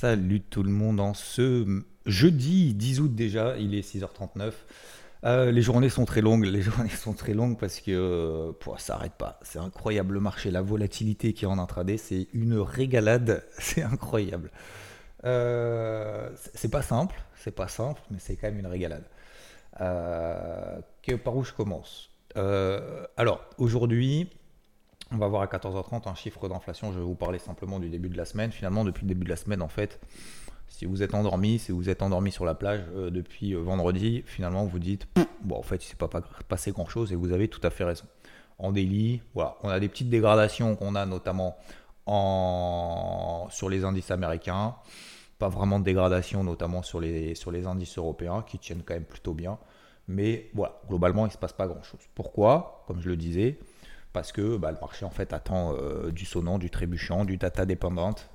Salut tout le monde en ce jeudi 10 août déjà, il est 6h39. Euh, les journées sont très longues, les journées sont très longues parce que euh, ça n'arrête pas. C'est incroyable le marché, la volatilité qui est en intraday, c'est une régalade, c'est incroyable. Euh, c'est pas simple, c'est pas simple, mais c'est quand même une régalade. par où je commence? Alors aujourd'hui, on va voir à 14h30 un chiffre d'inflation. Je vais vous parler simplement du début de la semaine. Finalement, depuis le début de la semaine, en fait, si vous êtes endormi, si vous êtes endormi sur la plage euh, depuis euh, vendredi, finalement, vous dites, bon, en fait, il ne s'est pas passé grand-chose et vous avez tout à fait raison. En délit, voilà, on a des petites dégradations qu'on a notamment en... sur les indices américains. Pas vraiment de dégradation, notamment sur les, sur les indices européens qui tiennent quand même plutôt bien. Mais voilà, globalement, il ne se passe pas grand-chose. Pourquoi? Comme je le disais, parce que bah, le marché en fait attend euh, du sonnant, du trébuchant, du data dépendante,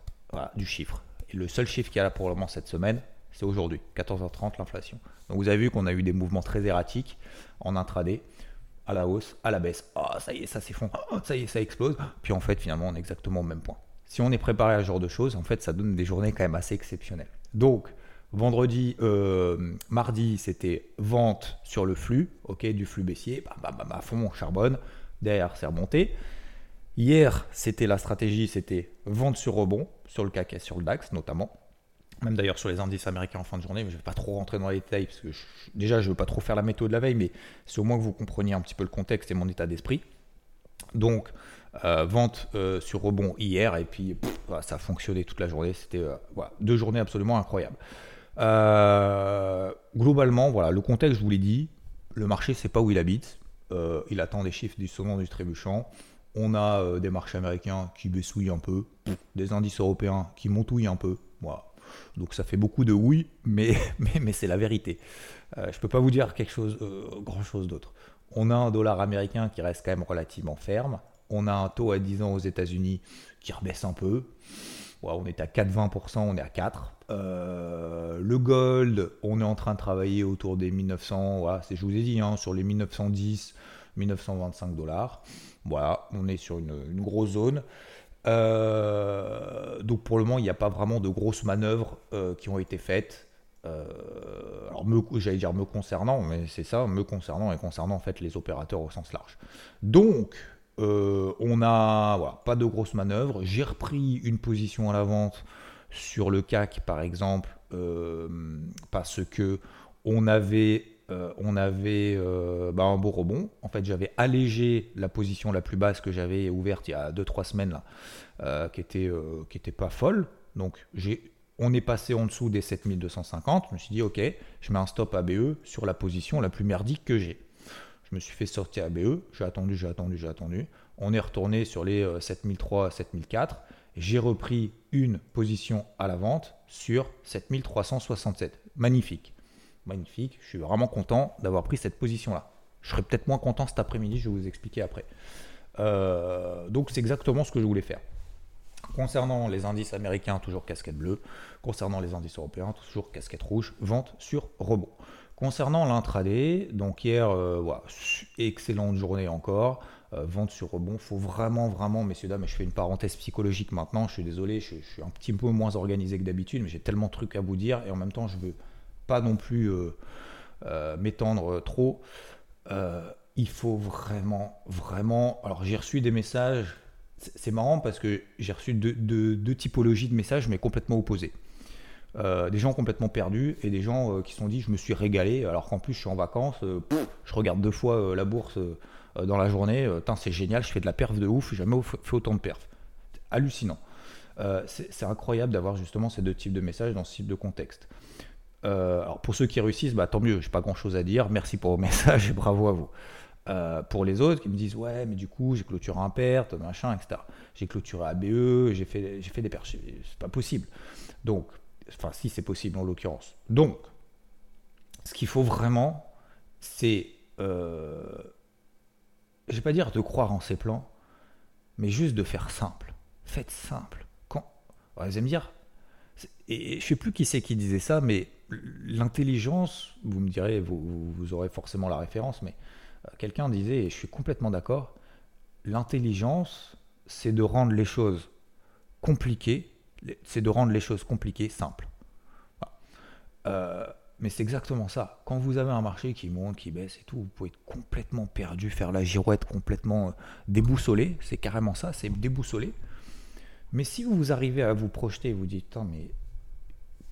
du chiffre. Le seul chiffre qu'il y a là pour le moment cette semaine, c'est aujourd'hui, 14h30, l'inflation. Donc vous avez vu qu'on a eu des mouvements très erratiques en intraday, à la hausse, à la baisse. Ah, ça y est, ça s'effondre, oh, ça y est, ça explose. Puis en fait, finalement, on est exactement au même point. Si on est préparé à ce genre de choses, en fait, ça donne des journées quand même assez exceptionnelles. Donc, vendredi, euh, mardi, c'était vente sur le flux, ok, du flux baissier, bah, bah, bah, à fond, on charbonne. Derrière, c'est remonté. Hier, c'était la stratégie, c'était vente sur rebond, sur le CAC et sur le DAX notamment. Même d'ailleurs sur les indices américains en fin de journée, mais je ne vais pas trop rentrer dans les détails, parce que déjà, je ne veux pas trop faire la méthode de la veille, mais c'est au moins que vous compreniez un petit peu le contexte et mon état d'esprit. Donc, euh, vente euh, sur rebond hier, et puis ça a fonctionné toute la journée. C'était euh, deux journées absolument incroyables. globalement, voilà, le contexte, je vous l'ai dit, le marché, c'est pas où il habite. Euh, il attend des chiffres du saumon du trébuchant. On a euh, des marchés américains qui baissouillent un peu, des indices européens qui montouillent un peu. Voilà. Donc ça fait beaucoup de oui, mais, mais, c'est la vérité. Euh, je ne peux pas vous dire quelque chose, grand chose d'autre. On a un dollar américain qui reste quand même relativement ferme. On a un taux à 10 ans aux États-Unis qui rebaisse un peu. On est à 4,20%, on est à 4. le gold, on est en train de travailler autour des 1900, voilà, je vous ai dit, hein, sur les 1910, 1925 dollars. Voilà, on est sur une, grosse zone. Euh, donc pour le moment, il n'y a pas vraiment de grosses manœuvres euh, qui ont été faites. Euh, alors j'allais dire me concernant, mais c'est ça, me concernant et concernant en fait les opérateurs au sens large. Donc on a voilà, pas de grosses manœuvres. J'ai repris une position à la vente sur le CAC par exemple parce que on avait euh, on euh, bah, un beau rebond. En fait, j'avais allégé la position la plus basse que j'avais ouverte il y a 2-3 semaines, là, euh, qui était, qui était pas folle. Donc, on est passé en dessous des 7250. Je me suis dit, ok, je mets un stop ABE sur la position la plus merdique que j'ai. Je me suis fait sortir ABE, j'ai attendu, j'ai attendu, j'ai attendu. On est retourné sur les 7003, 7004. J'ai repris une position à la vente sur 7367. Magnifique magnifique. Je suis vraiment content d'avoir pris cette position-là. Je serai peut-être moins content cet après-midi, je vais vous expliquer après. Euh, donc c'est exactement ce que je voulais faire. Concernant les indices américains, toujours casquette bleue. Concernant les indices européens, toujours casquette rouge. Vente sur rebond. Concernant l'intraday, donc hier, euh, excellente journée encore. Euh, vente sur rebond. faut vraiment, vraiment, messieurs, dames, je fais une parenthèse psychologique maintenant. Je suis désolé, je, suis un petit peu moins organisé que d'habitude, mais j'ai tellement de trucs à vous dire et en même temps, je veux pas non plus euh, m'étendre trop. Il faut vraiment, vraiment. Alors, j'ai reçu des messages. C'est marrant parce que j'ai reçu deux, typologies de messages, mais complètement opposés. des gens complètement perdus et des gens qui se sont dit je me suis régalé alors qu'en plus je suis en vacances, je regarde deux fois la bourse dans la journée, c'est génial, je fais de la perf de ouf, j'ai jamais fait autant de perf. Hallucinant. c'est incroyable d'avoir justement ces deux types de messages dans ce type de contexte. Euh, alors pour ceux qui réussissent, bah, tant mieux, j'ai pas grand chose à dire. Merci pour vos messages et bravo à vous. Euh, pour les autres qui me disent ouais mais du coup j'ai clôturé un perte machin etc j'ai clôturé ABE j'ai fait j'ai fait des pertes c'est pas possible donc enfin si c'est possible en l'occurrence. Donc ce qu'il faut vraiment c'est euh, je vais pas dire de croire en ses plans mais juste de faire simple. Faites simple. Quand vous allez me dire et je sais plus qui c'est qui disait ça mais l'intelligence, vous me direz, vous, vous, aurez forcément la référence, mais euh, quelqu'un disait, et je suis complètement d'accord, l'intelligence, c'est de rendre les choses compliquées c'est de rendre les choses compliquées simples. Euh, mais c'est exactement ça. Quand vous avez un marché qui monte, qui baisse et tout, vous pouvez être complètement perdu, faire la girouette complètement euh, déboussolé. C'est carrément ça, c'est déboussolé. Mais si vous arrivez à vous projeter et vous dites, mais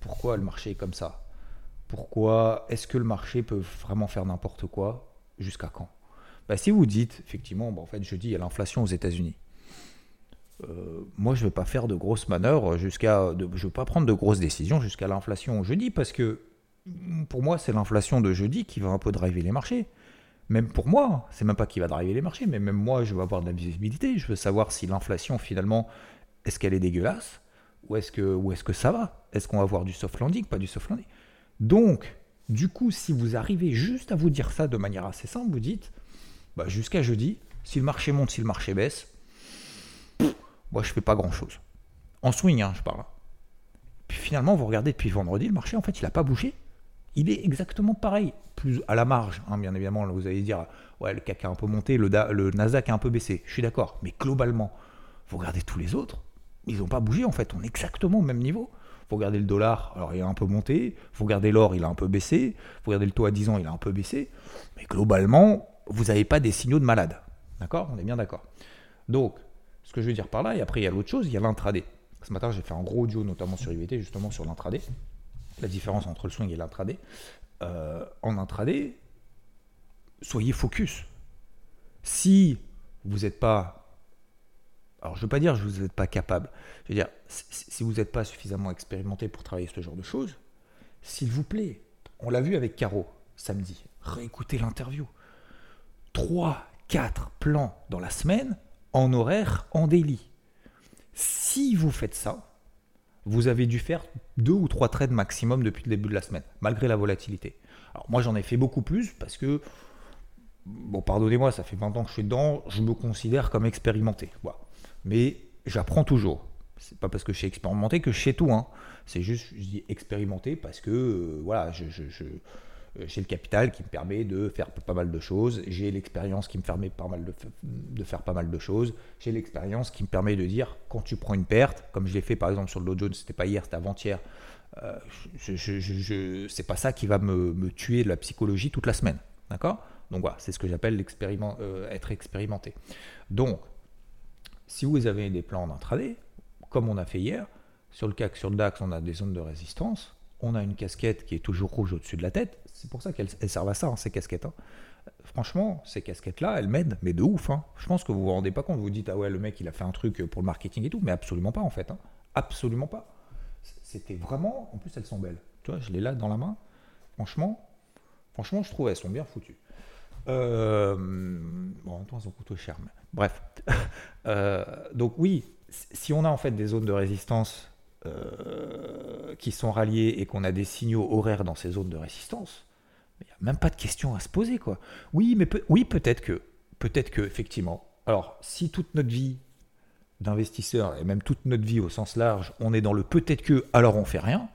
pourquoi le marché est comme ça? Pourquoi est-ce que le marché peut vraiment faire n'importe quoi? Jusqu'à quand? Bah, Si vous dites, effectivement, bah, en fait, je dis, il y a l'inflation aux États-Unis. Euh, moi, je ne vais pas faire de grosses manœuvres jusqu'à. Je ne vais pas prendre de grosses décisions jusqu'à l'inflation jeudi parce que pour moi, c'est l'inflation de jeudi qui va un peu driver les marchés. Même pour moi, c'est même pas qui va driver les marchés, mais même moi, je veux avoir de la visibilité. Je veux savoir si l'inflation, finalement, est-ce qu'elle est dégueulasse ou est-ce que, est que ça va? Est-ce qu'on va avoir du soft landing, pas du soft landing? Donc, du coup, si vous arrivez juste à vous dire ça de manière assez simple, vous dites, bah, jusqu'à jeudi, si le marché monte, si le marché baisse, moi, je fais pas grand-chose. En swing, hein, je parle. Puis finalement, vous regardez depuis vendredi, le marché, en fait, il n'a pas bougé il est exactement pareil, plus à la marge, hein, bien évidemment. vous allez dire, ouais, le CAC a un peu monté, le, le Nasdaq a un peu baissé. Je suis d'accord, mais globalement, vous regardez tous les autres, ils n'ont pas bougé en fait. On est exactement au même niveau. Vous regardez le dollar, alors il a un peu monté. Vous regardez l'or, il a un peu baissé. Vous regardez le taux à 10 ans, il a un peu baissé. Mais globalement, vous n'avez pas des signaux de malade. D'accord? On est bien d'accord. Donc, ce que je veux dire par là, et après il y a l'autre chose, il y a l'intraday. Ce matin, j'ai fait un gros audio, notamment sur IVT, justement sur l'intraday la différence entre le swing et l'intraday. Euh, en intraday, soyez focus. Si vous n'êtes pas. Alors, je ne veux pas dire que vous n'êtes pas capable. Je veux dire, si vous n'êtes pas suffisamment expérimenté pour travailler ce genre de choses, s'il vous plaît, on l'a vu avec Caro samedi, réécoutez l'interview. 3, 4 plans dans la semaine, en horaire, en daily. Si vous faites ça, vous avez dû faire deux ou trois trades maximum depuis le début de la semaine, malgré la volatilité. Alors moi j'en ai fait beaucoup plus parce que, bon pardonnez-moi, ça fait 20 ans que je suis dedans, je me considère comme expérimenté. Mais j'apprends toujours. C'est pas parce que je suis expérimenté que je sais tout. Hein. C'est juste, je dis expérimenté parce que, euh, voilà, je, j'ai le capital qui me permet de faire pas mal de choses, j'ai l'expérience qui me permet pas mal de, faire pas mal de choses, j'ai l'expérience qui me permet de dire quand tu prends une perte, comme je l'ai fait par exemple sur le Dow Jones, c'était pas hier, c'était avant-hier, euh, je, c'est pas ça qui va me, tuer de la psychologie toute la semaine. D'accord? Donc voilà, c'est ce que j'appelle euh, être expérimenté. Donc, si vous avez des plans en intraday, comme on a fait hier, sur le CAC, sur le DAX, on a des zones de résistance, on a une casquette qui est toujours rouge au-dessus de la tête, c'est pour ça qu'elles servent à ça, hein, ces casquettes. Hein. Franchement, ces casquettes-là, elles m'aident, mais de ouf. Hein. Je pense que vous vous rendez pas compte. Vous dites, ah ouais, le mec, il a fait un truc pour le marketing et tout, mais absolument pas, en fait. Absolument pas. C'était vraiment. En plus, elles sont belles. Tu vois, je l'ai là dans la main. Franchement, franchement, je trouve elles sont bien foutues. Euh, bon, en elles ont coûté cher. Bref. Euh, donc, oui, si on a en fait des zones de résistance euh, qui sont ralliées et qu'on a des signaux horaires dans ces zones de résistance, il n'y a même pas de question à se poser, quoi. Oui, mais oui, peut-être que, peut-être que, effectivement. Alors, si toute notre vie d'investisseur, et même toute notre vie au sens large, on est dans le peut-être que, alors on fait rien,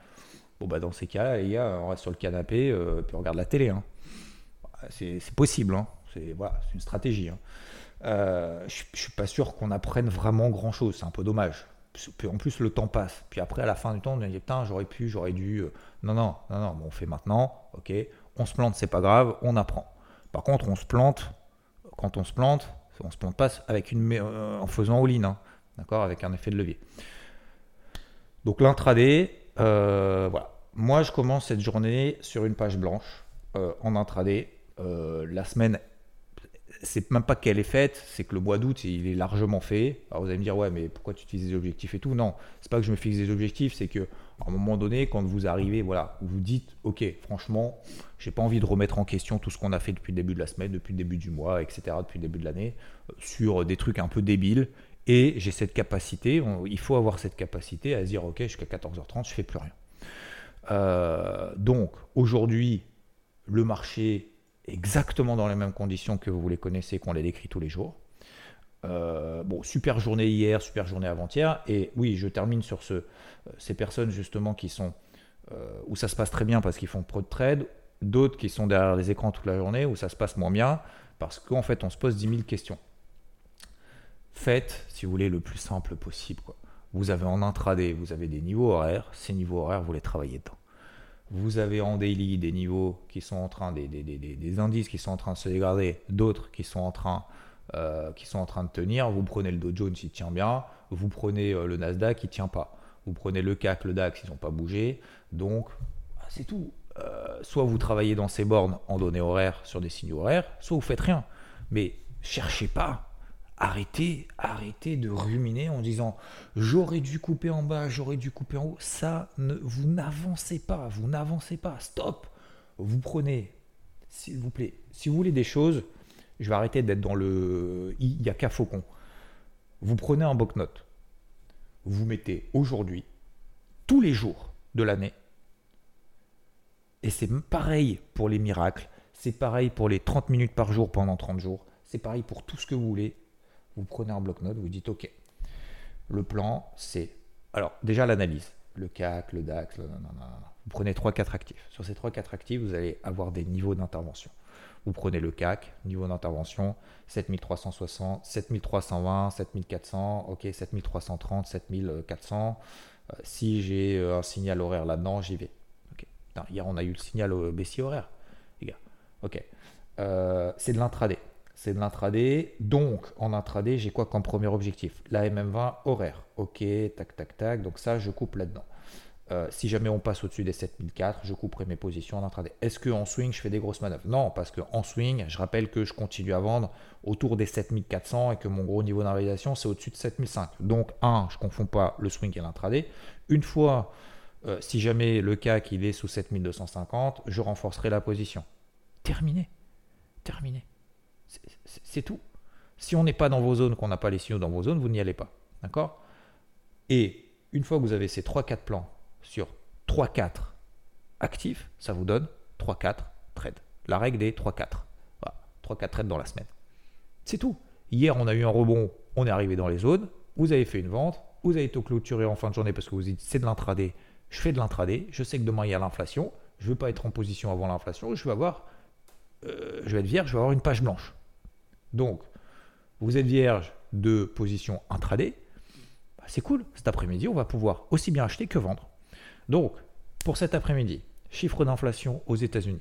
bon, bah dans ces cas-là, les gars, on reste sur le canapé, euh, puis on regarde la télé. Hein. C'est possible, hein. c'est voilà, une stratégie. Hein. Euh, je ne suis pas sûr qu'on apprenne vraiment grand-chose, c'est un peu dommage. En plus, le temps passe. Puis après, à la fin du temps, on dit Putain, j'aurais pu, j'aurais dû. Euh, non, non, non, non, on fait maintenant, ok. On se plante, c'est pas grave, on apprend. Par contre, on se plante, quand on se plante, on se plante pas avec une, euh, en faisant all-in, hein, d'accord, avec un effet de levier. Donc l'intraday, euh, voilà. Moi, je commence cette journée sur une page blanche en intraday. la semaine, c'est même pas qu'elle est faite, c'est que le mois d'août, il est largement fait. Alors vous allez me dire, ouais, mais pourquoi tu utilises des objectifs et tout? Non, c'est pas que je me fixe des objectifs, c'est que à un moment donné, quand vous arrivez, voilà, vous dites, ok, franchement, j'ai pas envie de remettre en question tout ce qu'on a fait depuis le début de la semaine, depuis le début du mois, etc., depuis le début de l'année, euh, sur des trucs un peu débiles. Et j'ai cette capacité, il faut avoir cette capacité à se dire, ok, jusqu'à 14h30, je fais plus rien. Euh, donc aujourd'hui, le marché exactement dans les mêmes conditions que vous les connaissez, qu'on les décrit tous les jours. Euh, bon, super journée hier, super journée avant-hier. Et oui, je termine sur ce, euh, ces personnes justement qui sont euh, où ça se passe très bien parce qu'ils font pro de trade, d'autres qui sont derrière les écrans toute la journée où ça se passe moins bien parce qu'en fait on se pose 10 000 questions. Faites, si vous voulez, le plus simple possible. Vous avez en intraday, vous avez des niveaux horaires. Ces niveaux horaires, vous les travaillez dedans. Vous avez en daily des niveaux qui sont en train, des, des, indices qui sont en train de se dégrader, d'autres qui sont en train euh, de tenir. Vous prenez le Dow Jones, il tient bien. Vous prenez euh, le Nasdaq, il tient pas. Vous prenez le CAC, le DAX, ils n'ont pas bougé. Donc, bah, c'est tout. Euh, soit vous travaillez dans ces bornes en données horaires sur des signaux horaires, soit vous faites rien. Mais cherchez pas. Arrêtez, arrêtez de ruminer en disant j'aurais dû couper en bas, j'aurais dû couper en haut. Ça, ne, vous n'avancez pas, vous n'avancez pas. Stop. Vous prenez, s'il vous plaît, si vous voulez des choses, je vais arrêter d'être dans le il y a qu'à faucon. Vous prenez un bloc-notes, vous mettez aujourd'hui, tous les jours de l'année, et c'est pareil pour les miracles, c'est pareil pour les 30 minutes par jour pendant 30 jours, c'est pareil pour tout ce que vous voulez. Vous prenez un bloc-notes, vous dites OK. Le plan, c'est. Alors, déjà l'analyse. Le CAC, le DAX, vous prenez 3-4 actifs. Sur ces 3-4 actifs, vous allez avoir des niveaux d'intervention. Vous prenez le CAC, niveau d'intervention, 7360, 7320, 7400, ok, 7330, 7400. si j'ai euh, un signal horaire là-dedans, j'y vais. hier, on a eu le signal baissier horaire, les gars. Ok. Euh, c'est de l'intraday. C'est de l'intraday. Donc, en intraday, j'ai quoi comme premier objectif? La MM20 horaire. Ok, tac, tac, tac. Donc, ça, je coupe là-dedans. Euh, si jamais on passe au-dessus des 7004, je couperai mes positions en intraday. Est-ce qu'en swing, je fais des grosses manœuvres? Non, parce qu'en swing, je rappelle que je continue à vendre autour des 7400 et que mon gros niveau d'invalidation, c'est au-dessus de 7005. Donc, un, je ne confonds pas le swing et l'intraday. Une fois, euh, si jamais le CAC il est sous 7250, je renforcerai la position. Terminé. Terminé. C'est tout. Si on n'est pas dans vos zones, qu'on n'a pas les signaux dans vos zones, vous n'y allez pas. D'accord? Et une fois que vous avez ces 3-4 plans sur 3-4 actifs, ça vous donne 3-4 trades. La règle des 3-4. 3-4 trades dans la semaine. C'est tout. Hier, on a eu un rebond, on est arrivé dans les zones, vous avez fait une vente, vous avez été clôturé en fin de journée parce que vous dites c'est de l'intraday, je fais de l'intraday, je sais que demain il y a l'inflation, je ne veux pas être en position avant l'inflation, je vais avoir, euh, je vais être vierge, je vais avoir une page blanche. Donc, vous êtes vierge de position intraday, bah, c'est cool. Cet après-midi, on va pouvoir aussi bien acheter que vendre. Donc, pour cet après-midi, chiffre d'inflation aux États-Unis.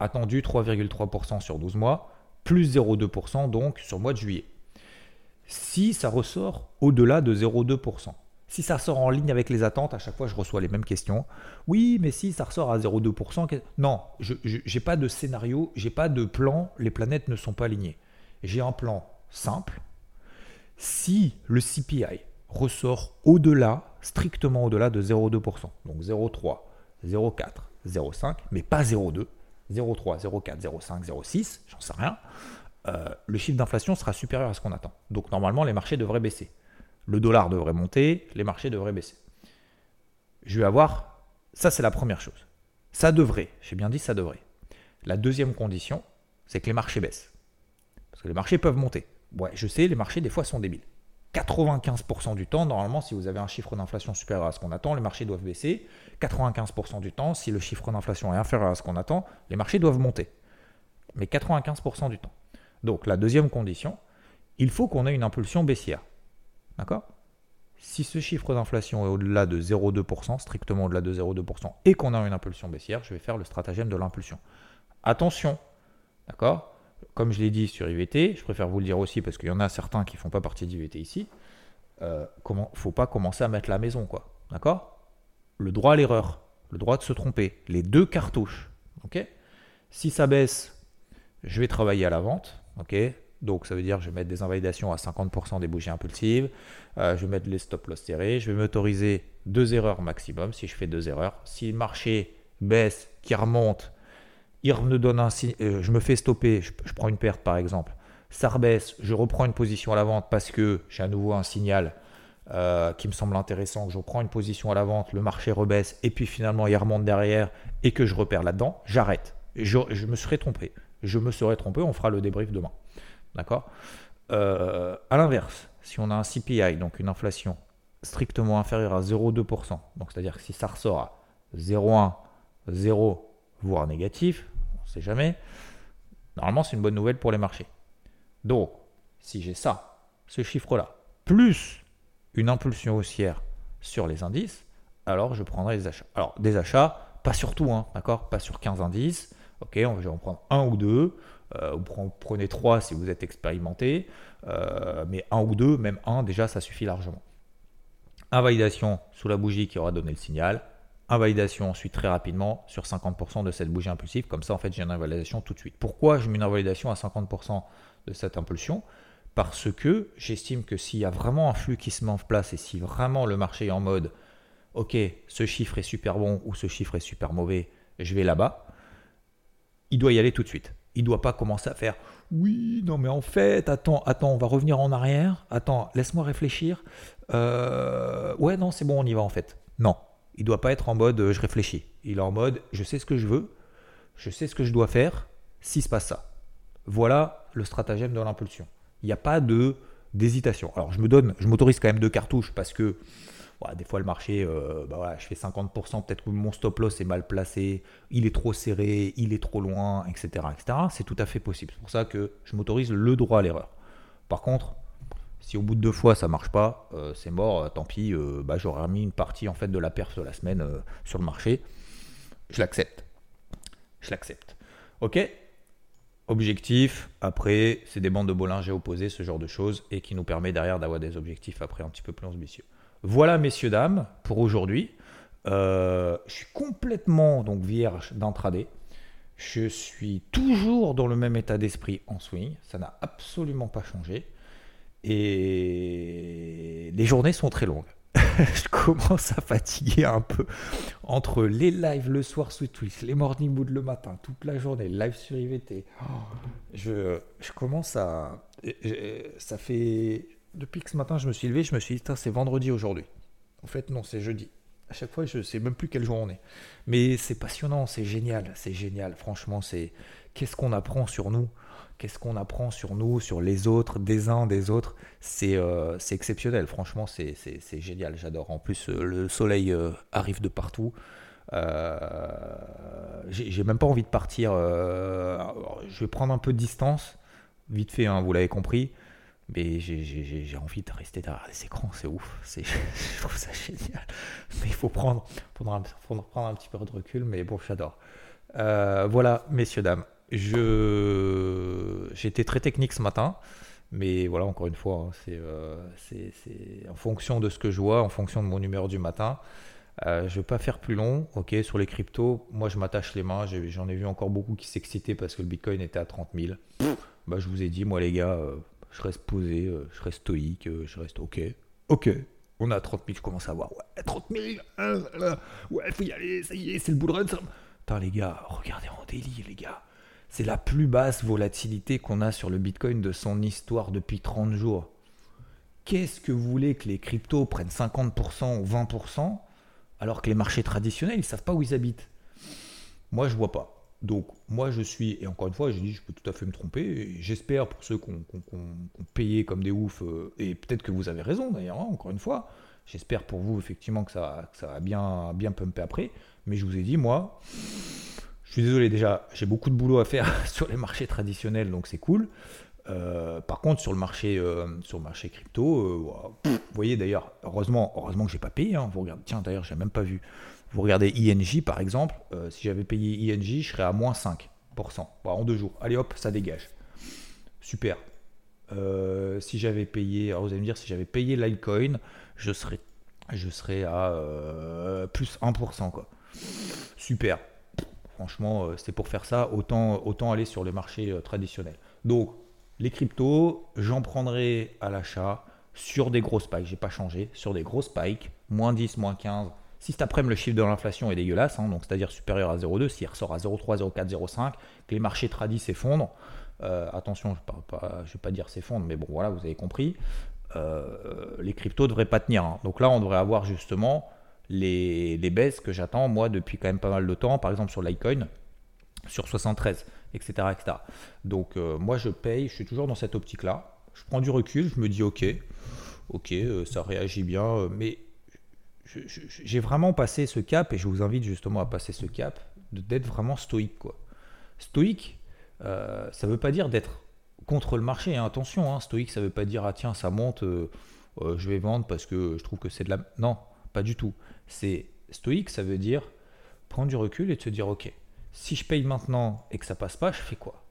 Attendu 3,3% sur 12 mois, plus 0,2% donc sur le mois de juillet. Si ça ressort au-delà de 0,2%, si ça sort en ligne avec les attentes, à chaque fois je reçois les mêmes questions. Oui, mais si ça ressort à 0,2%, non, je n'ai pas de scénario, j'ai pas de plan, les planètes ne sont pas alignées. J'ai un plan simple. Si le CPI ressort au-delà strictement au-delà de 0,2%. Donc 0,3, 0,4, 0,5, mais pas 0,2, 0,3, 0,4, 0,5, 0,6, j'en sais rien. Euh, le chiffre d'inflation sera supérieur à ce qu'on attend. Donc normalement, les marchés devraient baisser. Le dollar devrait monter, les marchés devraient baisser. Je vais avoir, ça c'est la première chose. Ça devrait, j'ai bien dit ça devrait. La deuxième condition, c'est que les marchés baissent. Parce que les marchés peuvent monter. Ouais, je sais, les marchés des fois sont débiles. 95% du temps, normalement, si vous avez un chiffre d'inflation supérieur à ce qu'on attend, les marchés doivent baisser. 95% du temps, si le chiffre d'inflation est inférieur à ce qu'on attend, les marchés doivent monter. Mais 95% du temps. Donc la deuxième condition, il faut qu'on ait une impulsion baissière. D'accord? Si ce chiffre d'inflation est au-delà de 0,2%, strictement au-delà de 0,2%, et qu'on a une impulsion baissière, je vais faire le stratagème de l'impulsion. Attention, d'accord? Comme je l'ai dit sur IVT, je préfère vous le dire aussi parce qu'il y en a certains qui ne font pas partie d'IVT ici. Il euh, ne faut pas commencer à mettre la maison, quoi. D'accord? Le droit à l'erreur, le droit de se tromper, les deux cartouches. Ok? Si ça baisse, je vais travailler à la vente. Ok? Donc ça veut dire que je vais mettre des invalidations à 50% des bougies impulsives, euh, je vais mettre les stop loss serrés, je vais m'autoriser deux erreurs maximum si je fais deux erreurs. Si le marché baisse, qui remonte, il me donne un euh, je me fais stopper, je, prends une perte par exemple, ça rebaisse, je reprends une position à la vente parce que j'ai à nouveau un signal euh, qui me semble intéressant, que je reprends une position à la vente, le marché rebaisse et puis finalement il remonte derrière et que je repère là-dedans, j'arrête. Je, me serais trompé. Je me serais trompé, on fera le débrief demain. D'accord euh, À l'inverse, si on a un CPI, donc une inflation strictement inférieure à 0,2%, donc c'est-à-dire que si ça ressort à 0,1, 0, voire négatif, jamais. Normalement, c'est une bonne nouvelle pour les marchés. Donc, si j'ai ça, ce chiffre-là, plus une impulsion haussière sur les indices, alors je prendrai des achats. Alors des achats, pas sur tout, hein, d'accord Pas sur 15 indices. Ok, on va en prendre un ou deux. Euh, vous prenez trois si vous êtes expérimenté, euh, mais un ou deux, même un, déjà ça suffit largement. Invalidation sous la bougie qui aura donné le signal. Invalidation ensuite très rapidement sur 50% de cette bougie impulsive. Comme ça, en fait, j'ai une invalidation tout de suite. Pourquoi je mets une invalidation à 50% de cette impulsion? Parce que j'estime que s'il y a vraiment un flux qui se met en place et si vraiment le marché est en mode ok, ce chiffre est super bon ou ce chiffre est super mauvais, je vais là-bas, il doit y aller tout de suite. Il ne doit pas commencer à faire oui, non mais en fait, attends, attends, on va revenir en arrière, attends, laisse-moi réfléchir. Euh, ouais, non, c'est bon, on y va en fait. Non, il doit pas être en mode euh, je réfléchis. Il est en mode je sais ce que je veux, je sais ce que je dois faire s'il se passe ça. Voilà le stratagème de l'impulsion. Il n'y a pas d'hésitation. Alors je me donne, je m'autorise quand même deux cartouches parce que des fois, le marché, euh, bah voilà, je fais 50%, peut-être que mon stop loss est mal placé, il est trop serré, il est trop loin, etc. C'est tout à fait possible. C'est pour ça que je m'autorise le droit à l'erreur. Par contre, si au bout de deux fois ça marche pas, euh, c'est mort, euh, tant pis, bah, j'aurais remis une partie en fait de la perf de la semaine sur le marché. Je l'accepte. Je l'accepte. Ok? Objectif, après, c'est des bandes de Bollinger opposées, ce genre de choses, et qui nous permet derrière d'avoir des objectifs après un petit peu plus ambitieux. Voilà, messieurs, dames, pour aujourd'hui. Euh, je suis complètement donc vierge d'intraday. Je suis toujours dans le même état d'esprit en swing. Ça n'a absolument pas changé. Et les journées sont très longues. je commence à fatiguer un peu entre les lives le soir sous Twitch, les morning mood le matin, toute la journée, live sur IVT. je, je commence à. Ça fait depuis que ce matin je me suis levé, je me suis dit, c'est vendredi aujourd'hui. En fait, non, c'est jeudi. À chaque fois, je ne sais même plus quel jour on est. Mais c'est passionnant, c'est génial, c'est génial. Franchement, c'est qu'est-ce qu'on apprend sur nous? Qu'est-ce qu'on apprend sur nous, sur les autres, des uns, des autres? C'est euh, exceptionnel, franchement, c'est génial, j'adore. En plus, euh, le soleil euh, arrive de partout. J'ai même pas envie de partir. je vais prendre un peu de distance, vite fait, hein, vous l'avez compris. Mais j'ai envie de rester derrière les écrans, c'est ouf. Je trouve ça génial. Mais il faut prendre, prendre, prendre un petit peu de recul, mais bon, j'adore. Euh, voilà, messieurs, dames. J'étais très technique ce matin, mais voilà, encore une fois, hein, euh, c'est en fonction de ce que je vois, en fonction de mon humeur du matin. Euh, je ne vais pas faire plus long, ok, sur les cryptos, moi je m'attache les mains, j'en ai, vu encore beaucoup qui s'excitaient parce que le Bitcoin était à 30 000. Bah, je vous ai dit, moi les gars, je reste posé, euh, je reste stoïque, euh, je reste ok. Ok, on a 30 000, je commence à voir, ouais, 30 000, hein, ouais, faut y aller, ça y est, c'est le bull run. Putain, les gars, regardez en délit, les gars. C'est la plus basse volatilité qu'on a sur le Bitcoin de son histoire depuis 30 jours. Qu'est-ce que vous voulez que les cryptos prennent 50% ou 20% alors que les marchés traditionnels, ils savent pas où ils habitent? Moi, je vois pas. Donc moi je suis, et encore une fois, je dis, je peux tout à fait me tromper, j'espère pour ceux qui ont, payé comme des oufs, euh, et peut-être que vous avez raison d'ailleurs, hein, encore une fois, j'espère pour vous effectivement que ça, ça va bien, bien après, mais je vous ai dit, moi, je suis désolé déjà, j'ai beaucoup de boulot à faire sur les marchés traditionnels, donc c'est cool. Euh, par contre, sur le marché, euh, sur le marché crypto, vous voyez d'ailleurs, heureusement, heureusement que j'ai pas payé. Hein, vous regardez, tiens, d'ailleurs, j'ai même pas vu. Vous regardez INJ par exemple, euh, si j'avais payé INJ, je serais à moins 5% en deux jours. Allez hop, ça dégage. Super. Euh, si j'avais payé, alors vous allez me dire, si j'avais payé Litecoin, je serais, je serais à euh, plus 1%. Quoi. Super. Franchement, c'est pour faire ça, autant, autant aller sur les marchés traditionnels. Donc, les cryptos, j'en prendrai à l'achat sur des gros spikes. J'ai pas changé. Sur des gros spikes, moins 10, moins 15, si cet après-midi le chiffre de l'inflation est dégueulasse, hein, c'est-à-dire supérieur à 0,2, s'il ressort à 0,3, 0,4, 0,5, que les marchés tradis s'effondrent, euh, attention, je ne vais pas dire s'effondrent, mais bon voilà, vous avez compris, euh, les cryptos ne devraient pas tenir. Hein. Donc là, on devrait avoir justement les, baisses que j'attends, moi, depuis quand même pas mal de temps, par exemple sur Litecoin, sur 73, etc. etc. Donc euh, moi, je paye, je suis toujours dans cette optique-là. Je prends du recul, je me dis, ok, ok, ça réagit bien, mais j'ai vraiment passé ce cap, et je vous invite justement à passer ce cap, d'être vraiment stoïque. Quoi. Stoïque, euh, ça veut pas dire d'être contre le marché, hein. attention, hein. stoïque, ça veut pas dire, ah tiens, ça monte, euh, euh, je vais vendre parce que je trouve que c'est de la. Non, pas du tout. C'est stoïque, ça veut dire prendre du recul et te dire ok, si je paye maintenant et que ça passe pas, je fais quoi?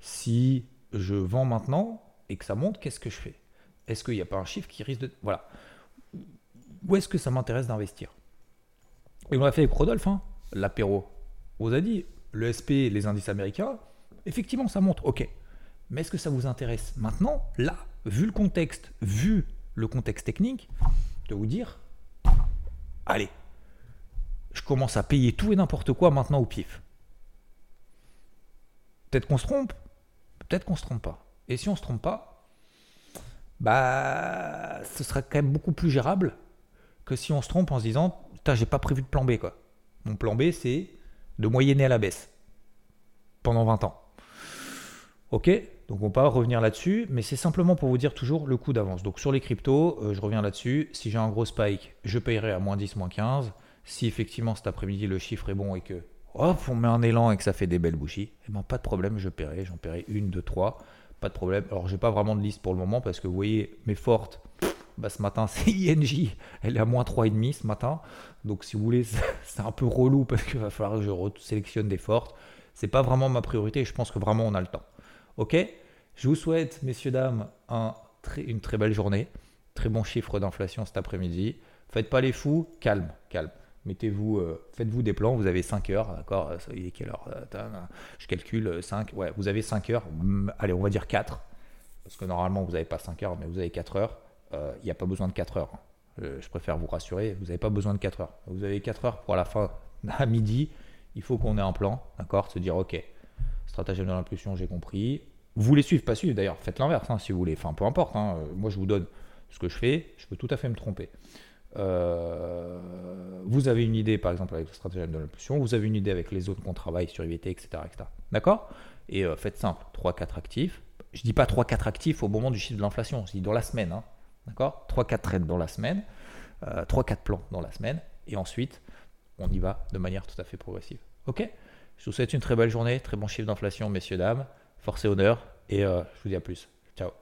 Si je vends maintenant et que ça monte, qu'est-ce que je fais? Est-ce qu'il n'y a pas un chiffre qui risque de. Voilà. Où est-ce que ça m'intéresse d'investir? Et on l'a fait avec Rodolphe, hein, l'apéro. On vous a dit, le SP, les indices américains, effectivement, ça monte, ok. Mais est-ce que ça vous intéresse maintenant, là, vu le contexte, vu le contexte technique, de vous dire, allez, je commence à payer tout et n'importe quoi maintenant au pif. Peut-être qu'on se trompe, peut-être qu'on se trompe pas. Et si on se trompe pas, bah, ce serait quand même beaucoup plus gérable que si on se trompe en se disant, putain, j'ai pas prévu de plan B quoi. Mon plan B, c'est de moyenner à la baisse pendant 20 ans. Ok, donc on va revenir là-dessus, mais c'est simplement pour vous dire toujours le coût d'avance. Donc sur les cryptos, euh, je reviens là-dessus. Si j'ai un gros spike, je payerai à moins 10, moins 15. Si effectivement cet après-midi le chiffre est bon et que hop, on met un élan et que ça fait des belles bougies, eh ben, pas de problème, je paierai. J'en paierai une, deux, trois. Pas de problème. Alors j'ai pas vraiment de liste pour le moment parce que vous voyez, mes fortes, bah, ce matin c'est INJ, elle est à moins 3,5 ce matin. Donc si vous voulez, c'est un peu relou parce qu'il va falloir que je sélectionne des fortes. C'est pas vraiment ma priorité je pense que vraiment on a le temps. Ok? Je vous souhaite, messieurs, dames, un, une très belle journée. Très bon chiffre d'inflation cet après-midi. Faites pas les fous, calme, calme. Mettez-vous, euh, faites-vous des plans, vous avez 5 heures, d'accord? Il est quelle heure? Je calcule 5, ouais, vous avez 5 heures, allez, on va dire 4, parce que normalement vous n'avez pas 5 heures, mais vous avez 4 heures, euh, il n'y a pas besoin de 4 heures. Euh, je préfère vous rassurer, vous n'avez pas besoin de 4 heures. Vous avez 4 heures pour la fin, à midi, il faut qu'on ait un plan, d'accord Se dire, ok, stratagème de l'impulsion, j'ai compris. Vous voulez suivre, pas suivre d'ailleurs, faites l'inverse hein, si vous voulez, enfin peu importe, hein. moi je vous donne ce que je fais, je peux tout à fait me tromper. Euh, vous avez une idée, par exemple, avec le stratagème de l'impulsion, vous avez une idée avec les zones qu'on travaille sur IVT, etc. etc. D'accord? Et euh, faites simple, 3-4 actifs. Je dis pas 3-4 actifs au moment du chiffre de l'inflation, je dis dans la semaine. Hein. D'accord? 3-4 trades dans la semaine, 3-4 euh, plans dans la semaine, et ensuite, on y va de manière tout à fait progressive. Ok? Je vous souhaite une très belle journée, très bon chiffre d'inflation, messieurs, dames. Force et honneur, et je vous dis à plus. Ciao